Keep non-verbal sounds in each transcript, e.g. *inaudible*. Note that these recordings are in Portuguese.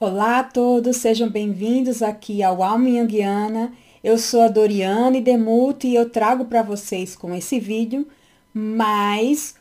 Olá a todos, sejam bem-vindos aqui ao Alma Yanguiana. Eu sou a Doriane Demuth e eu trago para vocês com esse vídeo mais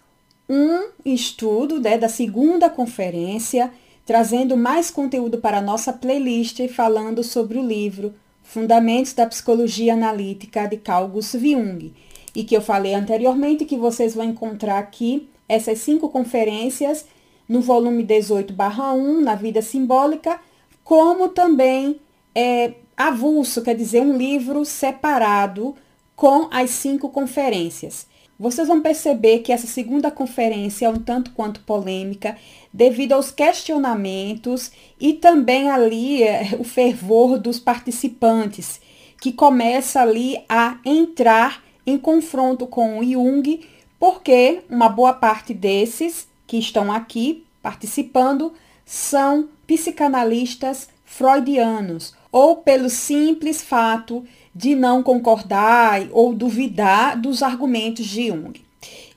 um estudo né, da segunda conferência, trazendo mais conteúdo para a nossa playlist falando sobre o livro Fundamentos da Psicologia Analítica de Carl Gustav Jung. E que eu falei anteriormente que vocês vão encontrar aqui essas cinco conferências no volume 18/1, na vida simbólica, como também é, avulso, quer dizer, um livro separado com as cinco conferências. Vocês vão perceber que essa segunda conferência é um tanto quanto polêmica, devido aos questionamentos e também ali é, o fervor dos participantes, que começa ali a entrar em confronto com o Jung, porque uma boa parte desses que estão aqui participando são psicanalistas freudianos, ou pelo simples fato de não concordar ou duvidar dos argumentos de Jung.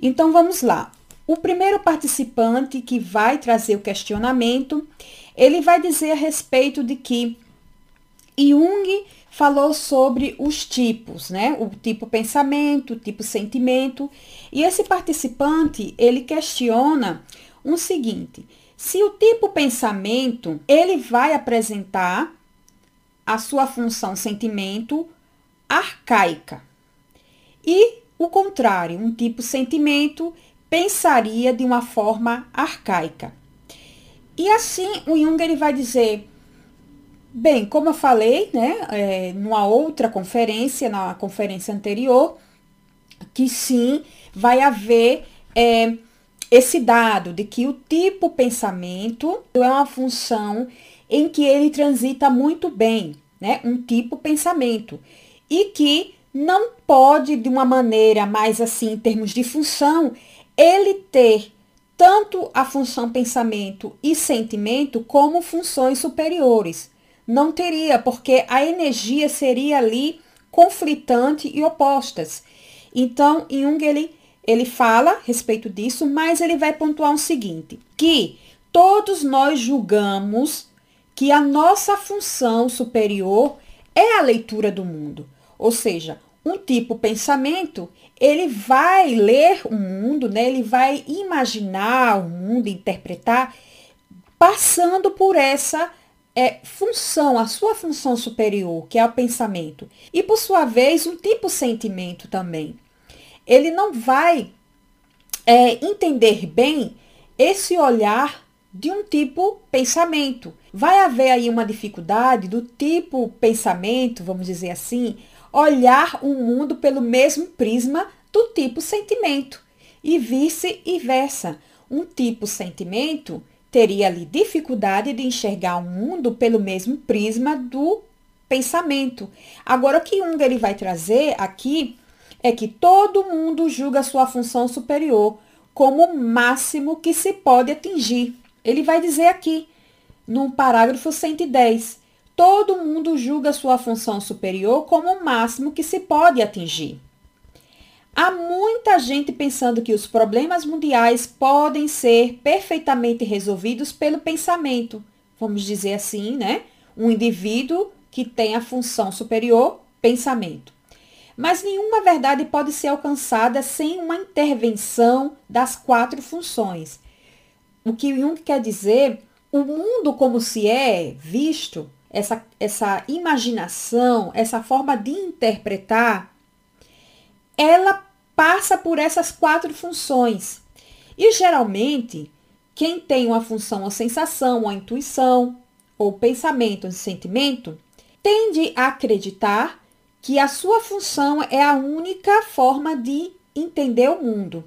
Então vamos lá. O primeiro participante que vai trazer o questionamento, ele vai dizer a respeito de que Jung falou sobre os tipos, né? O tipo pensamento, o tipo sentimento. E esse participante, ele questiona um seguinte: se o tipo pensamento, ele vai apresentar a sua função sentimento arcaica. E o contrário, um tipo sentimento pensaria de uma forma arcaica. E assim o Jung ele vai dizer, bem, como eu falei, né, é, numa outra conferência, na conferência anterior, que sim, vai haver é, esse dado de que o tipo pensamento é uma função em que ele transita muito bem, né? Um tipo pensamento. E que não pode, de uma maneira mais assim, em termos de função, ele ter tanto a função pensamento e sentimento como funções superiores. Não teria, porque a energia seria ali conflitante e opostas. Então, Jung ele ele fala a respeito disso, mas ele vai pontuar o seguinte, que todos nós julgamos que a nossa função superior é a leitura do mundo. Ou seja, um tipo pensamento, ele vai ler o mundo, né? ele vai imaginar o mundo, interpretar, passando por essa é, função, a sua função superior, que é o pensamento. E, por sua vez, um tipo sentimento também ele não vai é, entender bem esse olhar de um tipo pensamento. Vai haver aí uma dificuldade do tipo pensamento, vamos dizer assim, olhar o mundo pelo mesmo prisma do tipo sentimento e vice-versa. Um tipo sentimento teria ali dificuldade de enxergar o mundo pelo mesmo prisma do pensamento. Agora, o que Jung ele vai trazer aqui é que todo mundo julga sua função superior como o máximo que se pode atingir. Ele vai dizer aqui, no parágrafo 110, todo mundo julga sua função superior como o máximo que se pode atingir. Há muita gente pensando que os problemas mundiais podem ser perfeitamente resolvidos pelo pensamento. Vamos dizer assim, né? Um indivíduo que tem a função superior, pensamento. Mas nenhuma verdade pode ser alcançada sem uma intervenção das quatro funções. O que Jung quer dizer, o mundo como se é visto, essa, essa imaginação, essa forma de interpretar, ela passa por essas quatro funções. E geralmente, quem tem uma função a sensação, a intuição, ou pensamento ou sentimento, tende a acreditar que a sua função é a única forma de entender o mundo.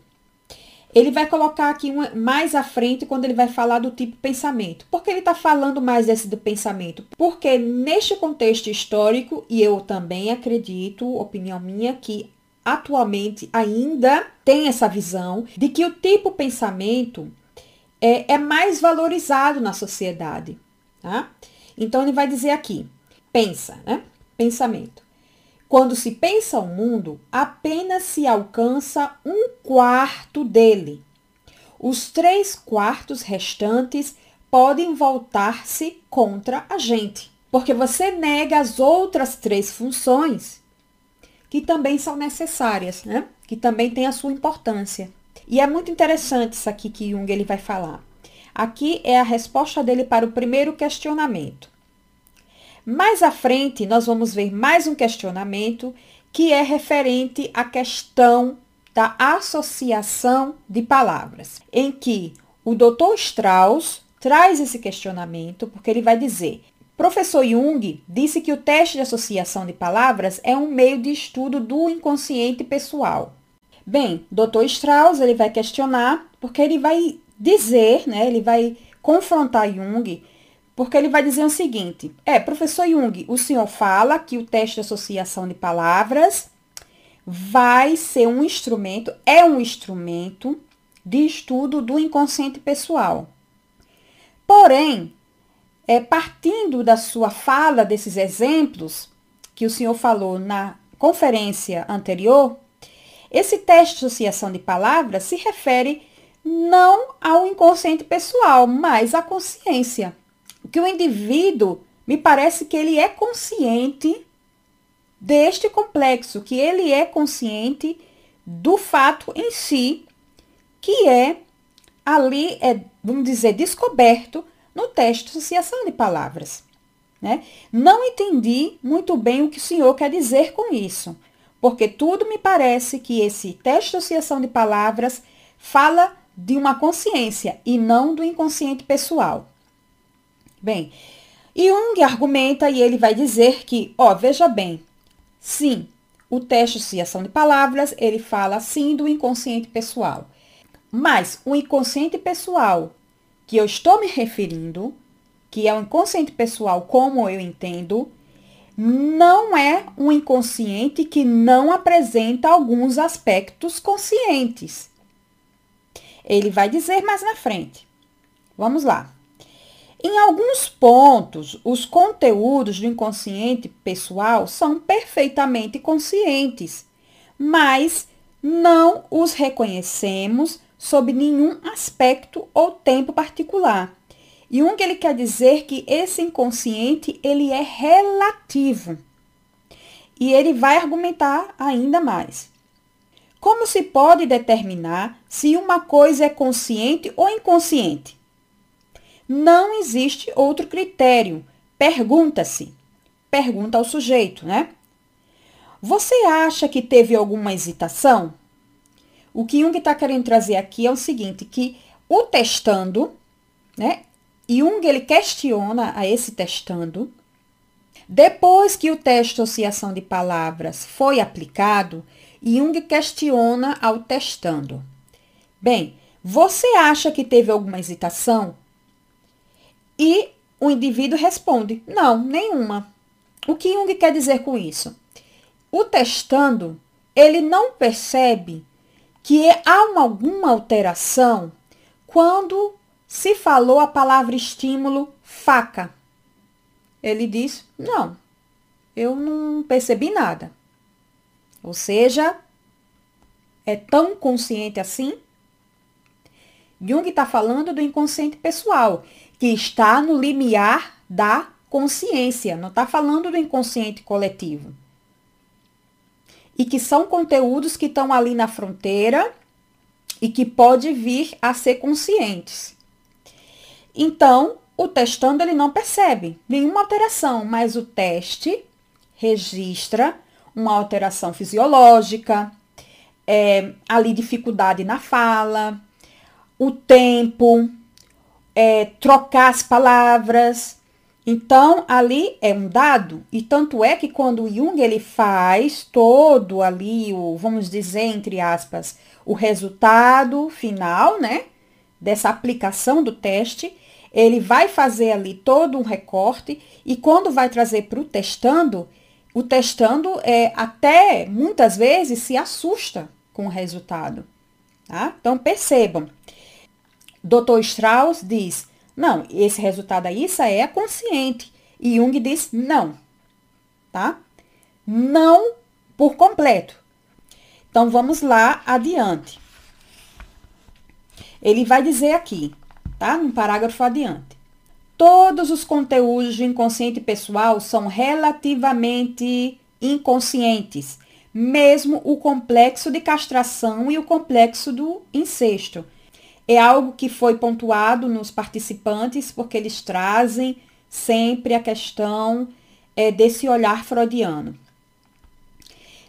Ele vai colocar aqui mais à frente quando ele vai falar do tipo pensamento. Por que ele está falando mais desse do pensamento? Porque neste contexto histórico, e eu também acredito, opinião minha, que atualmente ainda tem essa visão de que o tipo pensamento é, é mais valorizado na sociedade. Tá? Então ele vai dizer aqui, pensa, né? Pensamento. Quando se pensa o mundo, apenas se alcança um quarto dele. Os três quartos restantes podem voltar-se contra a gente, porque você nega as outras três funções que também são necessárias, né? Que também têm a sua importância. E é muito interessante isso aqui que Jung ele vai falar. Aqui é a resposta dele para o primeiro questionamento. Mais à frente, nós vamos ver mais um questionamento que é referente à questão da associação de palavras, em que o Dr. Strauss traz esse questionamento porque ele vai dizer: Professor Jung disse que o teste de associação de palavras é um meio de estudo do inconsciente pessoal. Bem, Dr. Strauss ele vai questionar porque ele vai dizer, né, ele vai confrontar Jung, porque ele vai dizer o seguinte: é, professor Jung, o senhor fala que o teste de associação de palavras vai ser um instrumento, é um instrumento de estudo do inconsciente pessoal. Porém, é, partindo da sua fala desses exemplos que o senhor falou na conferência anterior, esse teste de associação de palavras se refere não ao inconsciente pessoal, mas à consciência. Que o indivíduo, me parece que ele é consciente deste complexo, que ele é consciente do fato em si, que é ali, é, vamos dizer, descoberto no teste de associação de palavras. Né? Não entendi muito bem o que o senhor quer dizer com isso, porque tudo me parece que esse teste de associação de palavras fala de uma consciência e não do inconsciente pessoal. Bem, Jung argumenta e ele vai dizer que, ó, veja bem, sim, o teste de associação de palavras, ele fala sim do inconsciente pessoal. Mas o inconsciente pessoal que eu estou me referindo, que é o inconsciente pessoal como eu entendo, não é um inconsciente que não apresenta alguns aspectos conscientes. Ele vai dizer mais na frente. Vamos lá. Em alguns pontos, os conteúdos do inconsciente pessoal são perfeitamente conscientes, mas não os reconhecemos sob nenhum aspecto ou tempo particular. E um que ele quer dizer que esse inconsciente ele é relativo. E ele vai argumentar ainda mais. Como se pode determinar se uma coisa é consciente ou inconsciente? Não existe outro critério. Pergunta-se. Pergunta ao sujeito, né? Você acha que teve alguma hesitação? O que Jung está querendo trazer aqui é o seguinte, que o testando, né? Jung ele questiona a esse testando. Depois que o teste de associação de palavras foi aplicado, Jung questiona ao testando. Bem, você acha que teve alguma hesitação? E o indivíduo responde: não, nenhuma. O que Jung quer dizer com isso? O testando, ele não percebe que há uma, alguma alteração quando se falou a palavra estímulo faca. Ele diz: não, eu não percebi nada. Ou seja, é tão consciente assim? Jung está falando do inconsciente pessoal, que está no limiar da consciência, não está falando do inconsciente coletivo. E que são conteúdos que estão ali na fronteira e que pode vir a ser conscientes. Então, o testando ele não percebe nenhuma alteração, mas o teste registra uma alteração fisiológica, é, ali dificuldade na fala, o tempo, é, trocar as palavras. Então, ali é um dado, e tanto é que quando o Jung ele faz todo ali, o, vamos dizer, entre aspas, o resultado final, né, dessa aplicação do teste, ele vai fazer ali todo um recorte, e quando vai trazer para o testando, o testando é, até muitas vezes se assusta com o resultado. Tá? Então percebam, Dr. Strauss diz, não, esse resultado aí, isso é consciente. E Jung diz, não, tá? Não por completo. Então vamos lá adiante. Ele vai dizer aqui, tá? No parágrafo adiante. todos os conteúdos do inconsciente pessoal são relativamente inconscientes, mesmo o complexo de castração e o complexo do incesto. É algo que foi pontuado nos participantes, porque eles trazem sempre a questão é, desse olhar freudiano.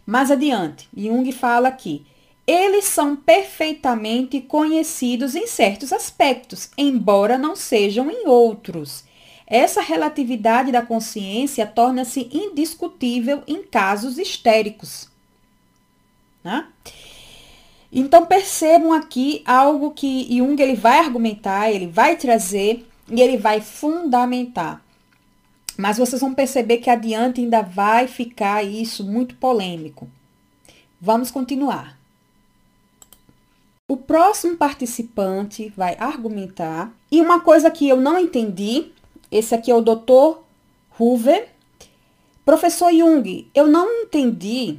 Mais adiante, Jung fala aqui: eles são perfeitamente conhecidos em certos aspectos, embora não sejam em outros. Essa relatividade da consciência torna-se indiscutível em casos histéricos. Né? Então percebam aqui algo que Jung ele vai argumentar, ele vai trazer e ele vai fundamentar. Mas vocês vão perceber que adiante ainda vai ficar isso muito polêmico. Vamos continuar. O próximo participante vai argumentar. E uma coisa que eu não entendi, esse aqui é o Dr. Hoover. Professor Jung, eu não entendi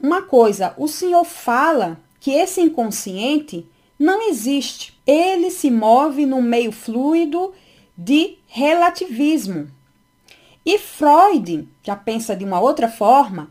uma coisa. O senhor fala que esse inconsciente não existe. Ele se move no meio fluido de relativismo. E Freud já pensa de uma outra forma,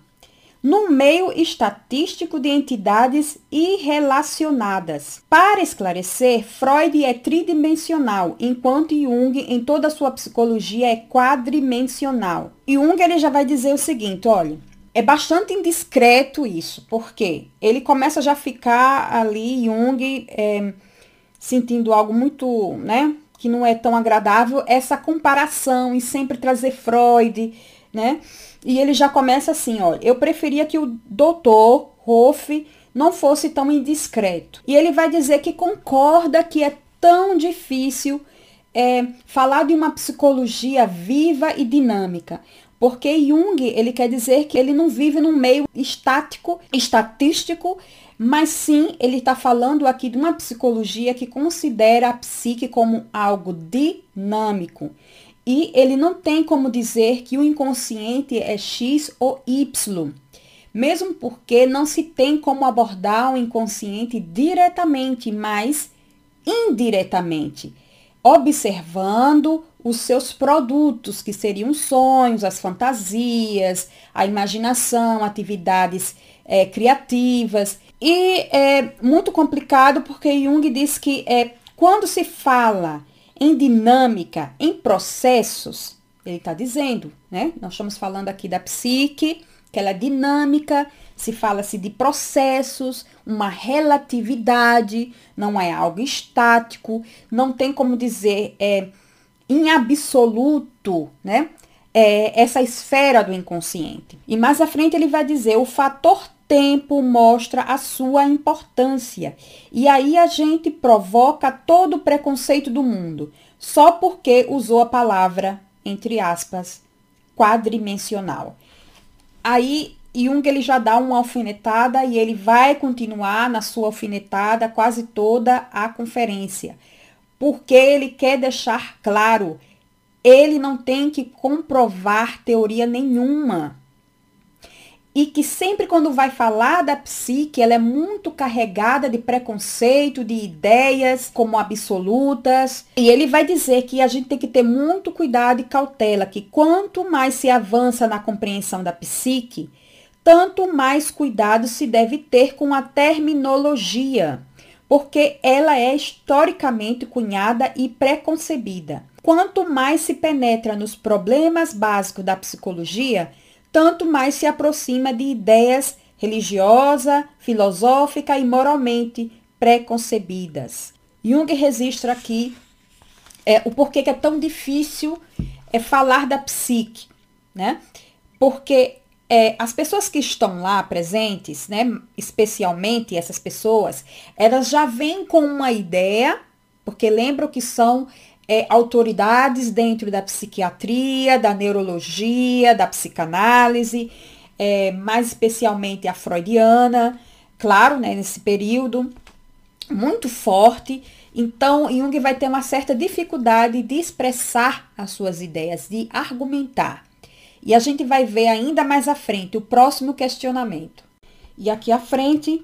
no meio estatístico de entidades irrelacionadas. Para esclarecer, Freud é tridimensional, enquanto Jung, em toda a sua psicologia, é quadrimensional. Jung ele já vai dizer o seguinte, olha, é bastante indiscreto isso, porque ele começa já a ficar ali, Jung, é, sentindo algo muito, né, que não é tão agradável, essa comparação e sempre trazer Freud, né? E ele já começa assim, olha, eu preferia que o doutor Hoff não fosse tão indiscreto. E ele vai dizer que concorda que é tão difícil é, falar de uma psicologia viva e dinâmica. Porque Jung, ele quer dizer que ele não vive num meio estático, estatístico, mas sim ele está falando aqui de uma psicologia que considera a psique como algo dinâmico. E ele não tem como dizer que o inconsciente é X ou Y, mesmo porque não se tem como abordar o inconsciente diretamente, mas indiretamente, observando os seus produtos, que seriam sonhos, as fantasias, a imaginação, atividades é, criativas. E é muito complicado porque Jung diz que é, quando se fala em dinâmica, em processos, ele está dizendo, né? Nós estamos falando aqui da psique, que ela é dinâmica, se fala-se de processos, uma relatividade, não é algo estático, não tem como dizer é, em absoluto, né? É, essa esfera do inconsciente. E mais à frente ele vai dizer o fator tempo mostra a sua importância. E aí a gente provoca todo o preconceito do mundo, só porque usou a palavra, entre aspas, quadrimensional. Aí Jung ele já dá uma alfinetada e ele vai continuar na sua alfinetada quase toda a conferência, porque ele quer deixar claro, ele não tem que comprovar teoria nenhuma e que sempre quando vai falar da psique, ela é muito carregada de preconceito, de ideias como absolutas. E ele vai dizer que a gente tem que ter muito cuidado e cautela, que quanto mais se avança na compreensão da psique, tanto mais cuidado se deve ter com a terminologia, porque ela é historicamente cunhada e preconcebida. Quanto mais se penetra nos problemas básicos da psicologia, tanto mais se aproxima de ideias religiosa, filosófica e moralmente preconcebidas. Jung registra aqui é, o porquê que é tão difícil é, falar da psique, né? Porque é, as pessoas que estão lá presentes, né, especialmente essas pessoas, elas já vêm com uma ideia, porque lembram que são é, autoridades dentro da psiquiatria, da neurologia, da psicanálise, é, mais especialmente a freudiana, claro, né, nesse período, muito forte. Então, Jung vai ter uma certa dificuldade de expressar as suas ideias, de argumentar. E a gente vai ver ainda mais à frente o próximo questionamento. E aqui à frente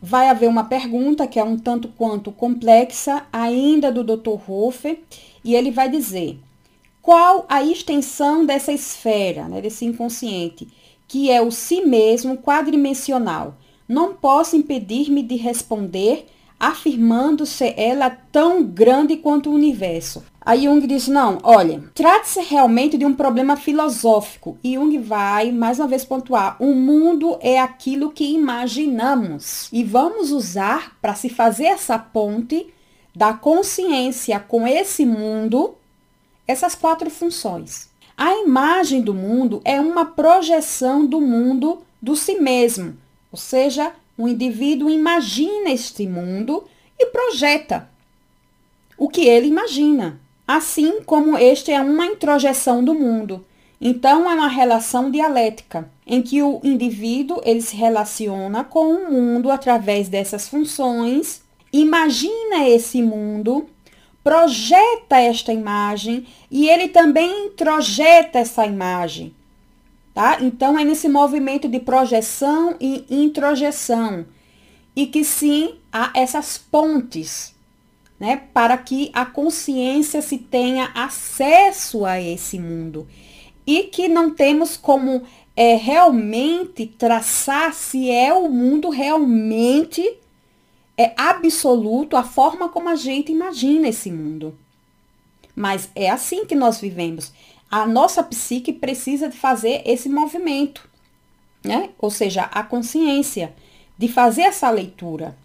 vai haver uma pergunta que é um tanto quanto complexa, ainda do Dr. Hofer, e ele vai dizer: qual a extensão dessa esfera, né, desse inconsciente, que é o si mesmo quadrimensional. Não posso impedir-me de responder afirmando ser ela tão grande quanto o universo. Aí Jung diz: não, olha, trata-se realmente de um problema filosófico. E Jung vai, mais uma vez, pontuar: o mundo é aquilo que imaginamos. E vamos usar para se fazer essa ponte da consciência com esse mundo essas quatro funções. A imagem do mundo é uma projeção do mundo do si mesmo, ou seja, o indivíduo imagina este mundo e projeta o que ele imagina, assim como este é uma introjeção do mundo. Então é uma relação dialética em que o indivíduo ele se relaciona com o mundo através dessas funções, imagina esse mundo, projeta esta imagem e ele também introjeta essa imagem. Tá? Então, é nesse movimento de projeção e introjeção. E que sim, há essas pontes, né? Para que a consciência se tenha acesso a esse mundo. E que não temos como é, realmente traçar se é o mundo realmente é absoluto, a forma como a gente imagina esse mundo. Mas é assim que nós vivemos a nossa psique precisa de fazer esse movimento, né? Ou seja, a consciência de fazer essa leitura.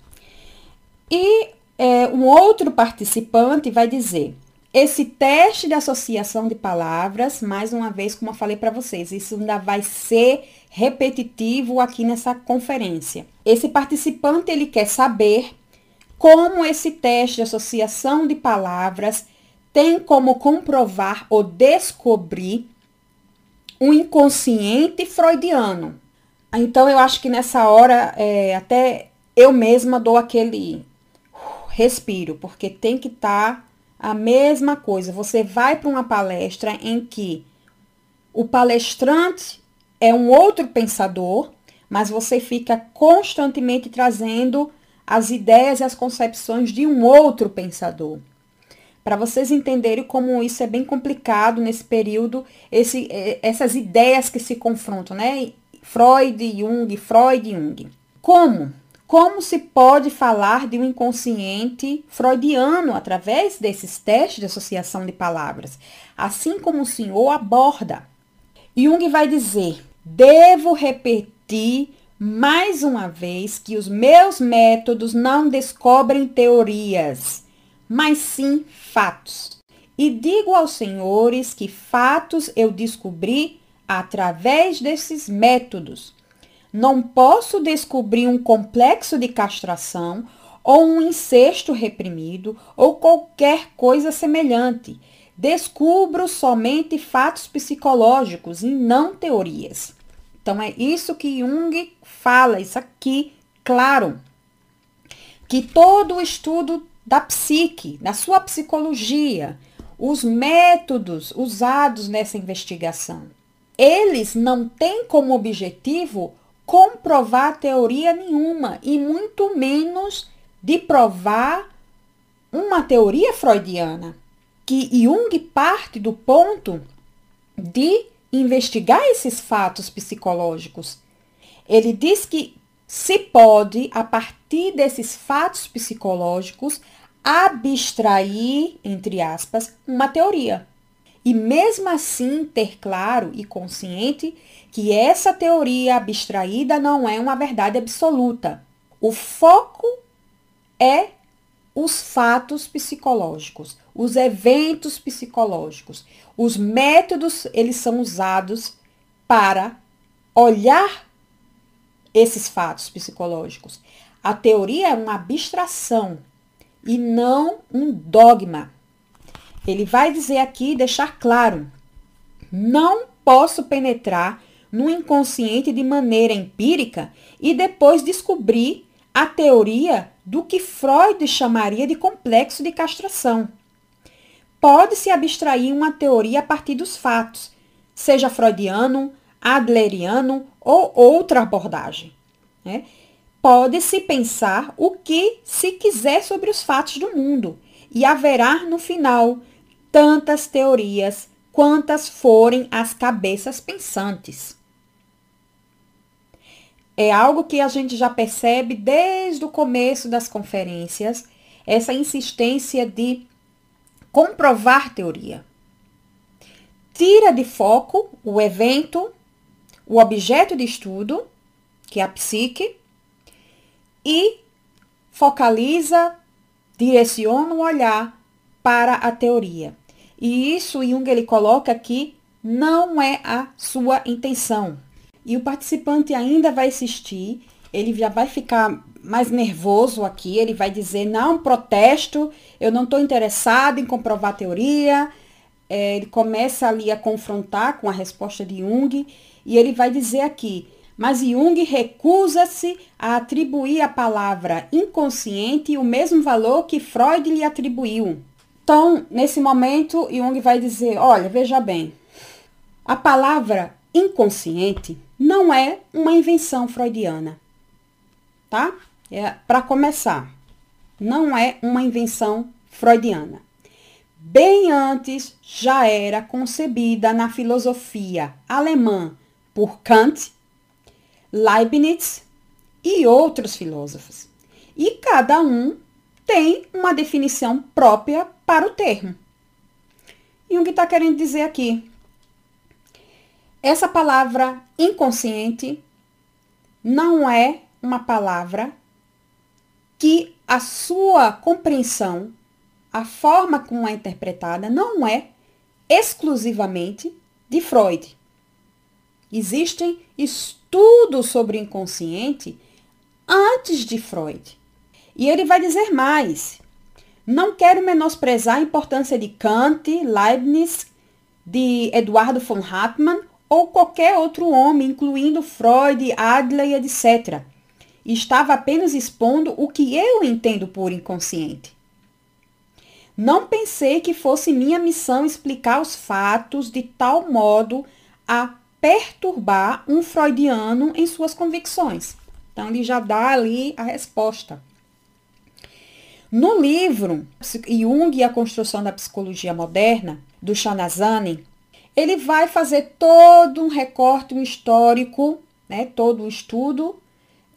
E é, um outro participante vai dizer: esse teste de associação de palavras, mais uma vez, como eu falei para vocês, isso ainda vai ser repetitivo aqui nessa conferência. Esse participante ele quer saber como esse teste de associação de palavras tem como comprovar ou descobrir o inconsciente freudiano. Então, eu acho que nessa hora, é, até eu mesma dou aquele respiro, porque tem que estar tá a mesma coisa. Você vai para uma palestra em que o palestrante é um outro pensador, mas você fica constantemente trazendo as ideias e as concepções de um outro pensador para vocês entenderem como isso é bem complicado nesse período, esse, é, essas ideias que se confrontam, né? Freud, Jung, Freud, Jung. Como? Como se pode falar de um inconsciente freudiano através desses testes de associação de palavras? Assim como o senhor aborda. Jung vai dizer: devo repetir mais uma vez que os meus métodos não descobrem teorias mas sim fatos. E digo aos senhores que fatos eu descobri através desses métodos. Não posso descobrir um complexo de castração ou um incesto reprimido ou qualquer coisa semelhante. Descubro somente fatos psicológicos e não teorias. Então é isso que Jung fala, isso aqui, claro. Que todo o estudo da psique, da sua psicologia, os métodos usados nessa investigação. Eles não têm como objetivo comprovar teoria nenhuma e muito menos de provar uma teoria freudiana, que Jung parte do ponto de investigar esses fatos psicológicos. Ele diz que se pode, a partir desses fatos psicológicos, abstrair, entre aspas, uma teoria. E mesmo assim ter claro e consciente que essa teoria abstraída não é uma verdade absoluta. O foco é os fatos psicológicos, os eventos psicológicos. Os métodos, eles são usados para olhar esses fatos psicológicos. A teoria é uma abstração e não um dogma. Ele vai dizer aqui, deixar claro: não posso penetrar no inconsciente de maneira empírica e depois descobrir a teoria do que Freud chamaria de complexo de castração. Pode-se abstrair uma teoria a partir dos fatos, seja freudiano, adleriano ou outra abordagem. Né? Pode-se pensar o que se quiser sobre os fatos do mundo, e haverá no final tantas teorias quantas forem as cabeças pensantes. É algo que a gente já percebe desde o começo das conferências, essa insistência de comprovar teoria. Tira de foco o evento, o objeto de estudo, que é a psique, e focaliza, direciona o olhar para a teoria. E isso Jung ele coloca aqui não é a sua intenção. E o participante ainda vai assistir, ele já vai ficar mais nervoso aqui, ele vai dizer, não, protesto, eu não estou interessado em comprovar a teoria. É, ele começa ali a confrontar com a resposta de Jung, e ele vai dizer aqui, mas Jung recusa-se a atribuir à palavra inconsciente o mesmo valor que Freud lhe atribuiu. Então, nesse momento, Jung vai dizer, olha, veja bem, a palavra inconsciente não é uma invenção freudiana, tá? É, Para começar, não é uma invenção freudiana. Bem antes já era concebida na filosofia alemã por Kant, Leibniz e outros filósofos. E cada um tem uma definição própria para o termo. E o que está querendo dizer aqui? Essa palavra inconsciente não é uma palavra que a sua compreensão, a forma como é interpretada, não é exclusivamente de Freud. Existem estudos sobre o inconsciente antes de Freud. E ele vai dizer mais. Não quero menosprezar a importância de Kant, Leibniz, de Eduardo von Hartmann ou qualquer outro homem, incluindo Freud, Adler etc. Estava apenas expondo o que eu entendo por inconsciente. Não pensei que fosse minha missão explicar os fatos de tal modo a perturbar um freudiano em suas convicções. Então, ele já dá ali a resposta. No livro Jung e a Construção da Psicologia Moderna, do Shanazani, ele vai fazer todo um recorte histórico, né, todo um estudo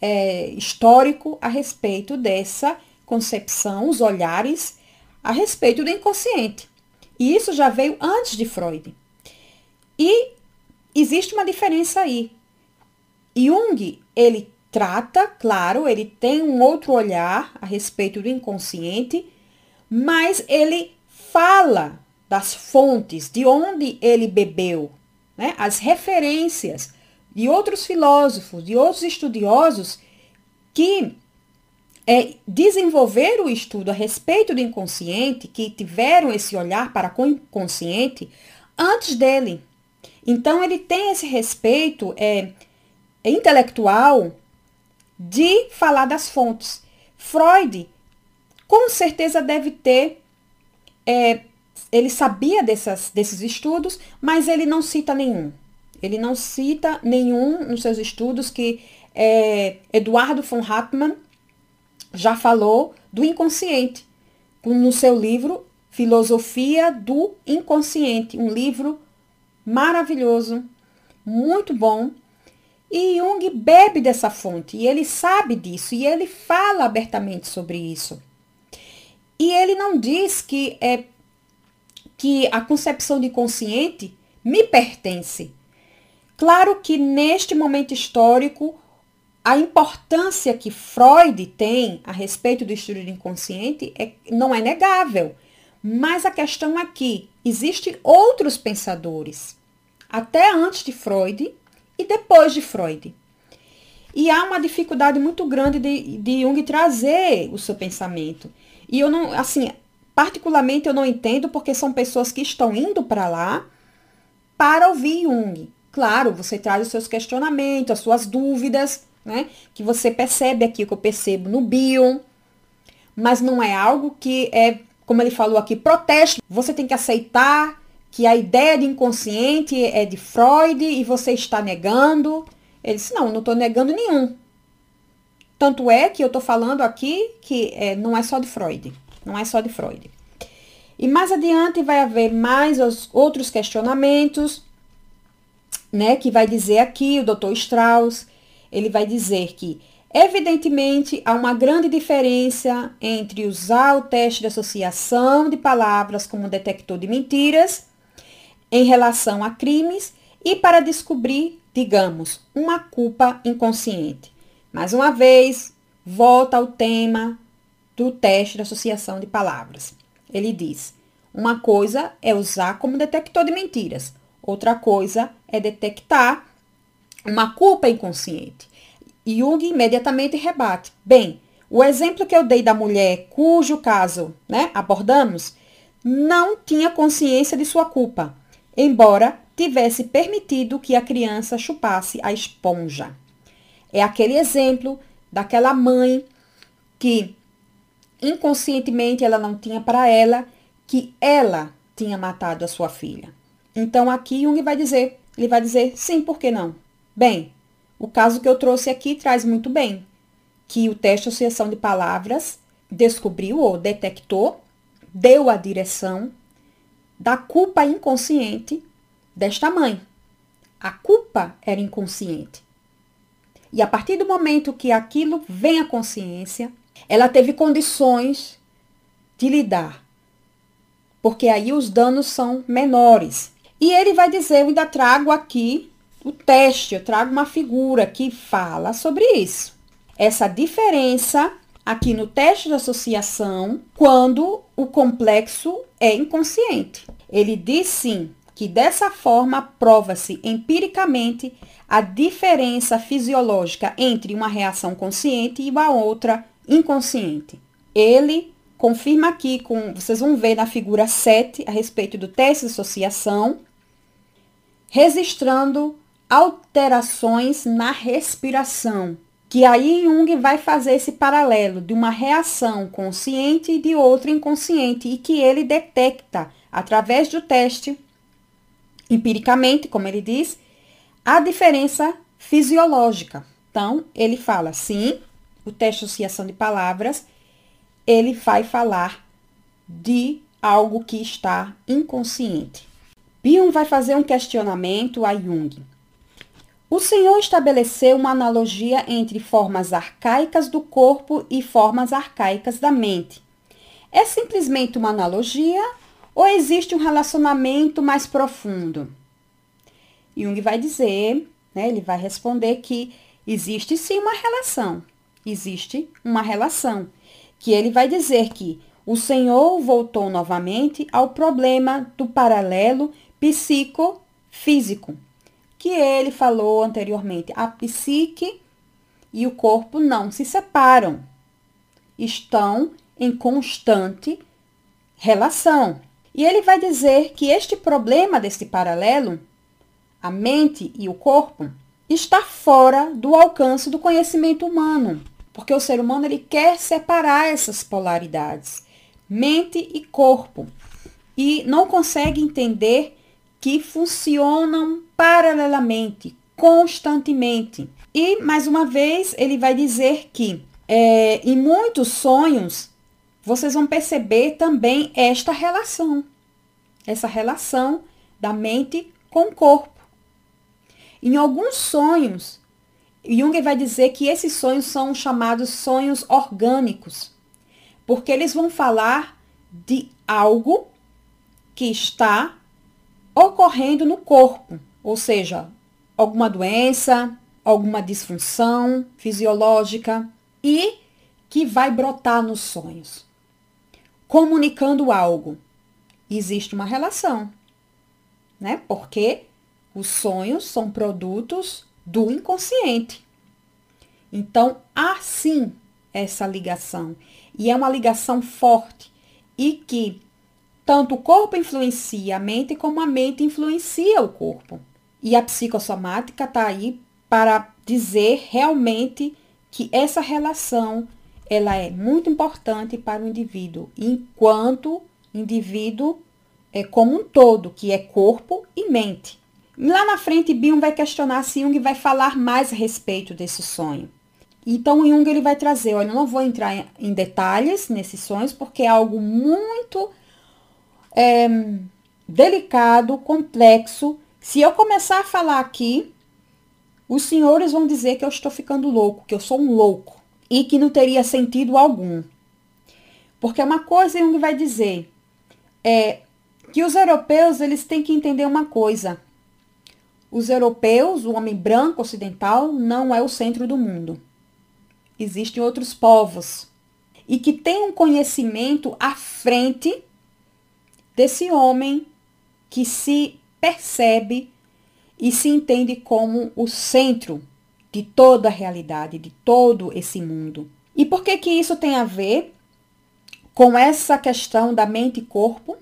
é, histórico a respeito dessa concepção, os olhares a respeito do inconsciente. E isso já veio antes de Freud. E existe uma diferença aí. Jung, ele trata, claro, ele tem um outro olhar a respeito do inconsciente, mas ele fala das fontes, de onde ele bebeu, né? as referências de outros filósofos, de outros estudiosos que é, desenvolveram o estudo a respeito do inconsciente, que tiveram esse olhar para o inconsciente antes dele. Então, ele tem esse respeito é, intelectual de falar das fontes. Freud, com certeza, deve ter é, ele sabia dessas, desses estudos, mas ele não cita nenhum. Ele não cita nenhum nos seus estudos que é, Eduardo von Hartmann já falou do inconsciente, no seu livro Filosofia do Inconsciente, um livro maravilhoso, muito bom. E Jung bebe dessa fonte, e ele sabe disso, e ele fala abertamente sobre isso. E ele não diz que é que a concepção de consciente me pertence. Claro que neste momento histórico, a importância que Freud tem a respeito do estudo do inconsciente é, não é negável. Mas a questão aqui, existem outros pensadores, até antes de Freud e depois de Freud. E há uma dificuldade muito grande de, de Jung trazer o seu pensamento. E eu não, assim, Particularmente eu não entendo porque são pessoas que estão indo para lá para ouvir Jung. Claro, você traz os seus questionamentos, as suas dúvidas, né? Que você percebe aqui, que eu percebo no Bion. Mas não é algo que é, como ele falou aqui, protesto. Você tem que aceitar que a ideia de inconsciente é de Freud e você está negando. Ele disse, não, não estou negando nenhum. Tanto é que eu estou falando aqui que é, não é só de Freud. Não é só de Freud. E mais adiante vai haver mais os outros questionamentos, né, que vai dizer aqui o Dr. Strauss, ele vai dizer que evidentemente há uma grande diferença entre usar o teste de associação de palavras como detector de mentiras em relação a crimes e para descobrir, digamos, uma culpa inconsciente. Mais uma vez, volta ao tema do teste de associação de palavras. Ele diz: uma coisa é usar como detector de mentiras, outra coisa é detectar uma culpa inconsciente. Jung imediatamente rebate: bem, o exemplo que eu dei da mulher cujo caso né, abordamos não tinha consciência de sua culpa, embora tivesse permitido que a criança chupasse a esponja. É aquele exemplo daquela mãe que inconscientemente ela não tinha para ela que ela tinha matado a sua filha. Então aqui Jung vai dizer, ele vai dizer sim, por que não? Bem, o caso que eu trouxe aqui traz muito bem que o teste de associação de palavras descobriu ou detectou, deu a direção da culpa inconsciente desta mãe. A culpa era inconsciente. E a partir do momento que aquilo vem à consciência, ela teve condições de lidar. Porque aí os danos são menores. E ele vai dizer, eu ainda trago aqui o teste, eu trago uma figura que fala sobre isso. Essa diferença aqui no teste de associação quando o complexo é inconsciente. Ele diz sim que dessa forma prova-se empiricamente a diferença fisiológica entre uma reação consciente e uma outra inconsciente. Ele confirma aqui, com, vocês vão ver na figura 7, a respeito do teste de associação, registrando alterações na respiração, que aí Jung vai fazer esse paralelo de uma reação consciente e de outra inconsciente, e que ele detecta através do teste empiricamente, como ele diz, a diferença fisiológica. Então, ele fala, sim, o teste de associação de palavras, ele vai falar de algo que está inconsciente. Bion vai fazer um questionamento a Jung. O Senhor estabeleceu uma analogia entre formas arcaicas do corpo e formas arcaicas da mente. É simplesmente uma analogia ou existe um relacionamento mais profundo? Jung vai dizer, né, ele vai responder que existe sim uma relação. Existe uma relação. Que ele vai dizer que o Senhor voltou novamente ao problema do paralelo psicofísico, que ele falou anteriormente. A psique e o corpo não se separam, estão em constante relação. E ele vai dizer que este problema deste paralelo, a mente e o corpo, está fora do alcance do conhecimento humano, porque o ser humano ele quer separar essas polaridades, mente e corpo, e não consegue entender que funcionam paralelamente, constantemente. E mais uma vez ele vai dizer que é, em muitos sonhos vocês vão perceber também esta relação, essa relação da mente com o corpo. Em alguns sonhos, Jung vai dizer que esses sonhos são chamados sonhos orgânicos, porque eles vão falar de algo que está ocorrendo no corpo, ou seja, alguma doença, alguma disfunção fisiológica e que vai brotar nos sonhos comunicando algo. Existe uma relação, né? Porque os sonhos são produtos do inconsciente. Então, há sim essa ligação. E é uma ligação forte. E que tanto o corpo influencia a mente, como a mente influencia o corpo. E a psicossomática está aí para dizer realmente que essa relação ela é muito importante para o indivíduo, enquanto indivíduo é como um todo, que é corpo e mente. Lá na frente, Bion vai questionar se Jung vai falar mais a respeito desse sonho. Então, Jung ele vai trazer, olha, eu não vou entrar em detalhes nesses sonhos, porque é algo muito é, delicado, complexo. Se eu começar a falar aqui, os senhores vão dizer que eu estou ficando louco, que eu sou um louco e que não teria sentido algum. Porque uma coisa Jung vai dizer é que os europeus eles têm que entender uma coisa. Os europeus, o homem branco ocidental, não é o centro do mundo. Existem outros povos e que têm um conhecimento à frente desse homem que se percebe e se entende como o centro de toda a realidade, de todo esse mundo. E por que que isso tem a ver com essa questão da mente e corpo?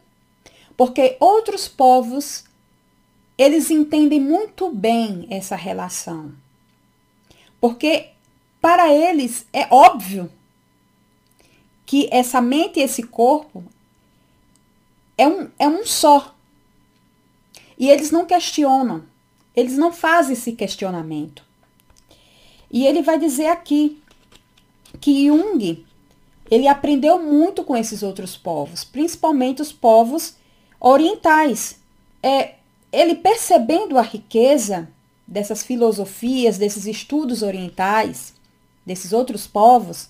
Porque outros povos eles entendem muito bem essa relação. Porque para eles é óbvio que essa mente e esse corpo é um, é um só. E eles não questionam, eles não fazem esse questionamento. E ele vai dizer aqui que Jung, ele aprendeu muito com esses outros povos, principalmente os povos orientais. É, ele percebendo a riqueza dessas filosofias, desses estudos orientais, desses outros povos,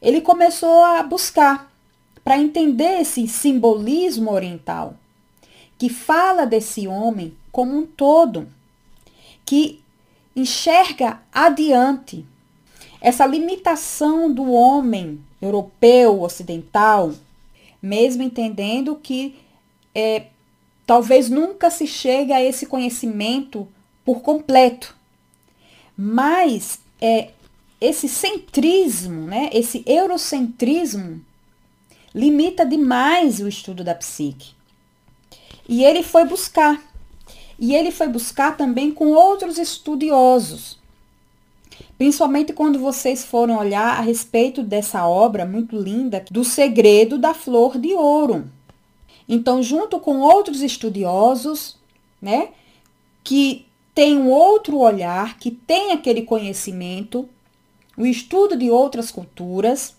ele começou a buscar para entender esse simbolismo oriental que fala desse homem como um todo, que enxerga adiante essa limitação do homem europeu, ocidental, mesmo entendendo que é, talvez nunca se chegue a esse conhecimento por completo. Mas é, esse centrismo, né, esse eurocentrismo, limita demais o estudo da psique. E ele foi buscar. E ele foi buscar também com outros estudiosos. Principalmente quando vocês foram olhar a respeito dessa obra muito linda, do segredo da flor de ouro. Então, junto com outros estudiosos, né, que tem um outro olhar, que tem aquele conhecimento, o estudo de outras culturas,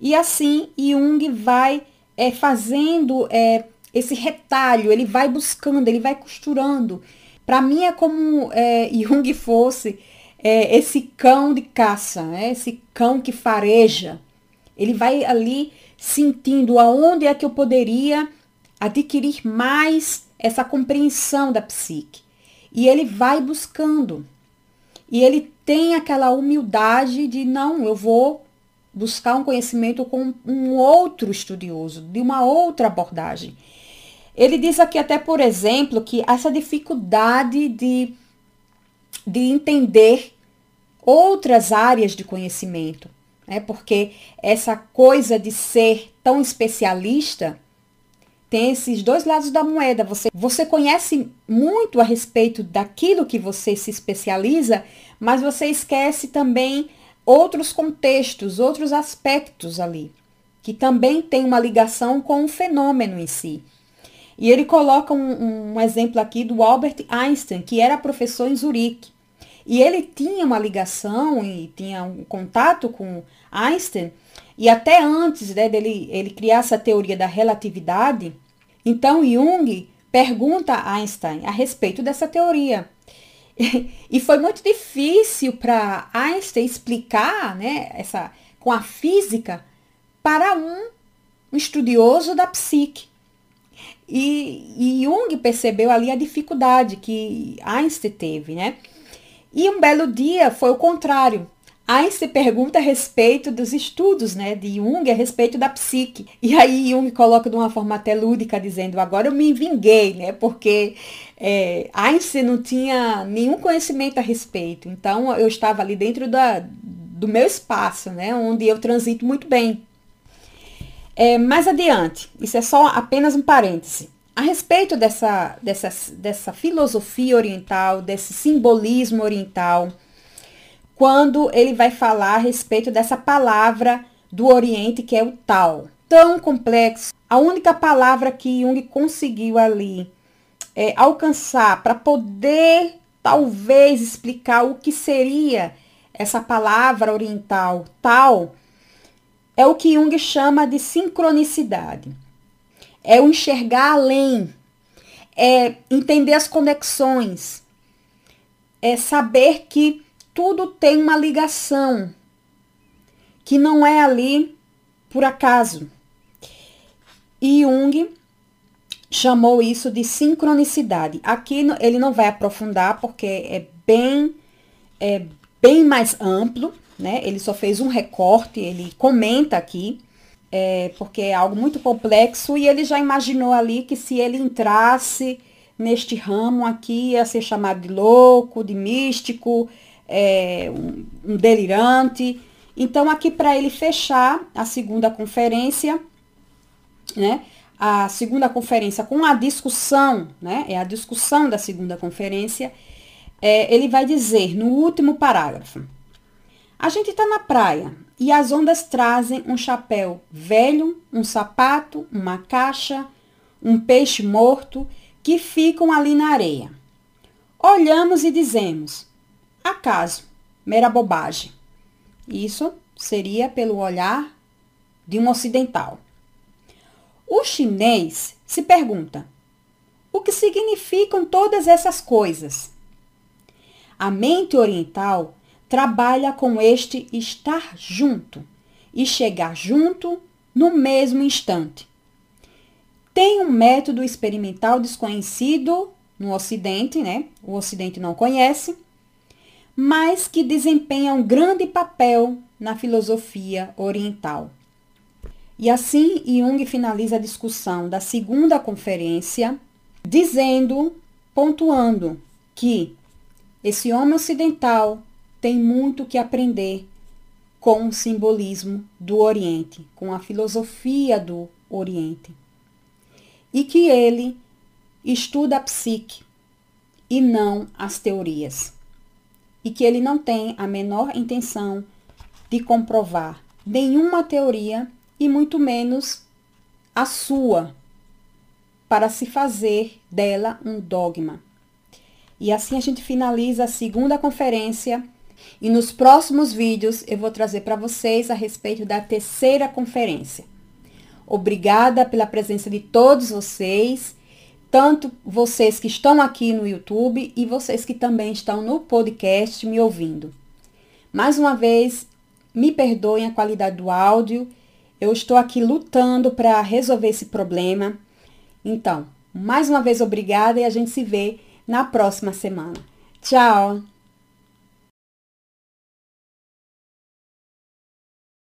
e assim Jung vai é, fazendo é, esse retalho, ele vai buscando, ele vai costurando. Para mim é como é, *laughs* Jung fosse é, esse cão de caça, né? esse cão que fareja. Ele vai ali sentindo aonde é que eu poderia adquirir mais essa compreensão da psique. E ele vai buscando. E ele tem aquela humildade de não, eu vou buscar um conhecimento com um outro estudioso, de uma outra abordagem. Ele diz aqui até, por exemplo, que essa dificuldade de, de entender outras áreas de conhecimento, né? porque essa coisa de ser tão especialista tem esses dois lados da moeda. Você, você conhece muito a respeito daquilo que você se especializa, mas você esquece também outros contextos, outros aspectos ali, que também tem uma ligação com o fenômeno em si. E ele coloca um, um exemplo aqui do Albert Einstein, que era professor em Zurique. E ele tinha uma ligação e tinha um contato com Einstein, e até antes né, dele ele criar essa teoria da relatividade, então Jung pergunta a Einstein a respeito dessa teoria. *laughs* E foi muito difícil para Einstein explicar né, essa, com a física para um, estudioso da psique. E, e, Jung percebeu ali a dificuldade que Einstein teve, né? E um belo dia foi o contrário. Einstein pergunta a respeito dos estudos né, de Jung a respeito da psique. E aí Jung coloca de uma forma até lúdica, dizendo, agora eu me vinguei, né? Porque é, Einstein não tinha nenhum conhecimento a respeito. Então eu estava ali dentro da, do meu espaço, né? Onde eu transito muito bem. É, mais adiante, isso é só apenas um parêntese. A respeito dessa, dessa, dessa filosofia oriental, desse simbolismo oriental, quando ele vai falar a respeito dessa palavra do Oriente que é o tal. Tão complexo. A única palavra que Jung conseguiu ali é, alcançar para poder talvez explicar o que seria essa palavra oriental tal é o que Jung chama de sincronicidade. é o enxergar além, é entender as conexões, é saber que tudo tem uma ligação, que não é ali por acaso. E Jung chamou isso de sincronicidade. Aqui ele não vai aprofundar porque é bem, é bem mais amplo, né? Ele só fez um recorte, ele comenta aqui, é, porque é algo muito complexo e ele já imaginou ali que se ele entrasse neste ramo aqui ia ser chamado de louco, de místico, é, um, um delirante. Então, aqui para ele fechar a segunda conferência, né? A segunda conferência com a discussão, né? É a discussão da segunda conferência. É, ele vai dizer no último parágrafo: A gente está na praia e as ondas trazem um chapéu velho, um sapato, uma caixa, um peixe morto que ficam ali na areia. Olhamos e dizemos: acaso, mera bobagem. Isso seria pelo olhar de um ocidental. O chinês se pergunta: o que significam todas essas coisas? A mente oriental trabalha com este estar junto e chegar junto no mesmo instante. Tem um método experimental desconhecido no Ocidente, né? O Ocidente não conhece, mas que desempenha um grande papel na filosofia oriental. E assim, Jung finaliza a discussão da segunda conferência dizendo, pontuando, que esse homem ocidental tem muito que aprender com o simbolismo do Oriente, com a filosofia do Oriente. E que ele estuda a psique e não as teorias e que ele não tem a menor intenção de comprovar nenhuma teoria e muito menos a sua, para se fazer dela um dogma. E assim a gente finaliza a segunda conferência e nos próximos vídeos eu vou trazer para vocês a respeito da terceira conferência. Obrigada pela presença de todos vocês tanto vocês que estão aqui no YouTube e vocês que também estão no podcast me ouvindo. Mais uma vez, me perdoem a qualidade do áudio. Eu estou aqui lutando para resolver esse problema. Então, mais uma vez obrigada e a gente se vê na próxima semana. Tchau!